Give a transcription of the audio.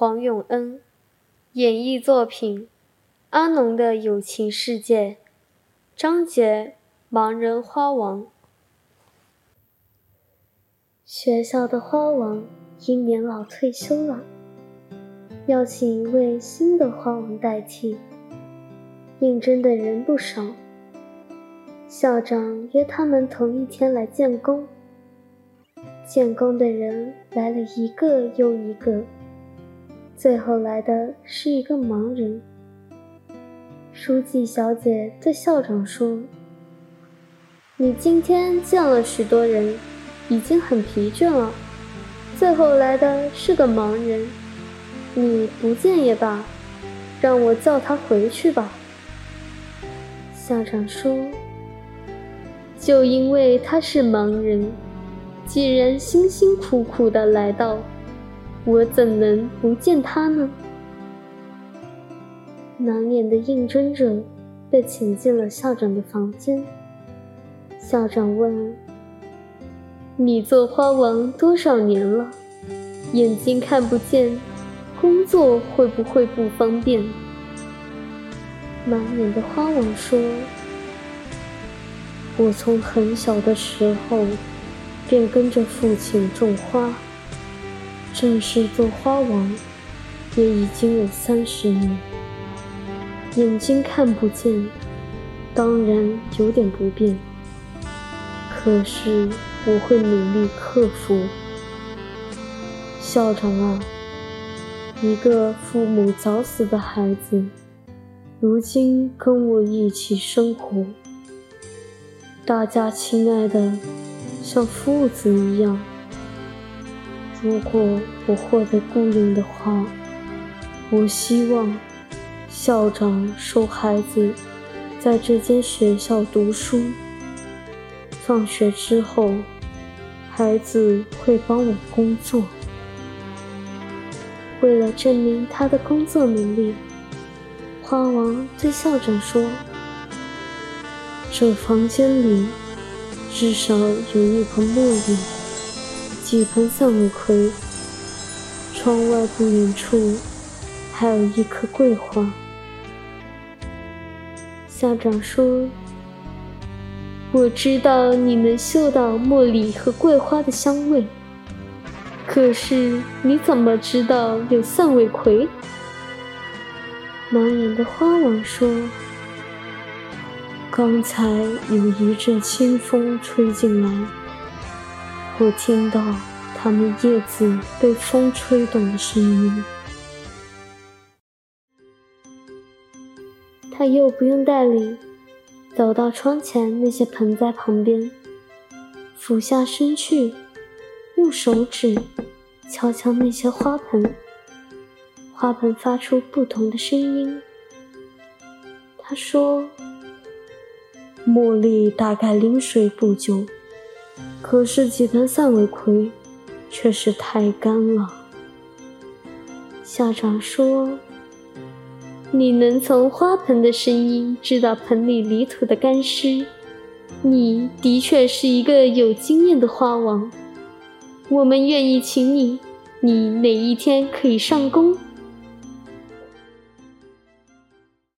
黄永恩，演绎作品《阿农的友情世界》，章节《盲人花王》。学校的花王因年老退休了，要请一位新的花王代替。应征的人不少，校长约他们同一天来见工。见工的人来了一个又一个。最后来的是一个盲人。书记小姐对校长说：“你今天见了许多人，已经很疲倦了。最后来的是个盲人，你不见也罢，让我叫他回去吧。”校长说：“就因为他是盲人，既然辛辛苦苦的来到。”我怎能不见他呢？盲眼的应征者被请进了校长的房间。校长问：“你做花王多少年了？眼睛看不见，工作会不会不方便？”盲眼的花王说：“我从很小的时候便跟着父亲种花。”正式做花王也已经有三十年，眼睛看不见，当然有点不便。可是我会努力克服。校长啊，一个父母早死的孩子，如今跟我一起生活，大家亲爱的，像父子一样。如果我获得雇佣的话，我希望校长收孩子在这间学校读书。放学之后，孩子会帮我工作。为了证明他的工作能力，花王对校长说：“这房间里至少有一盆茉莉。”几盆向日葵，窗外不远处还有一棵桂花。校长说：“我知道你能嗅到茉莉和桂花的香味，可是你怎么知道有向日葵？”盲眼的花王说：“刚才有一阵清风吹进来。”我听到它们叶子被风吹动的声音。他又不用带领，走到窗前那些盆栽旁边，俯下身去，用手指敲敲那些花盆，花盆发出不同的声音。他说：“茉莉大概淋水不久。”可是几盆散尾葵却是太干了。校长说：“你能从花盆的声音知道盆里泥土的干湿，你的确是一个有经验的花王。我们愿意请你，你哪一天可以上工？”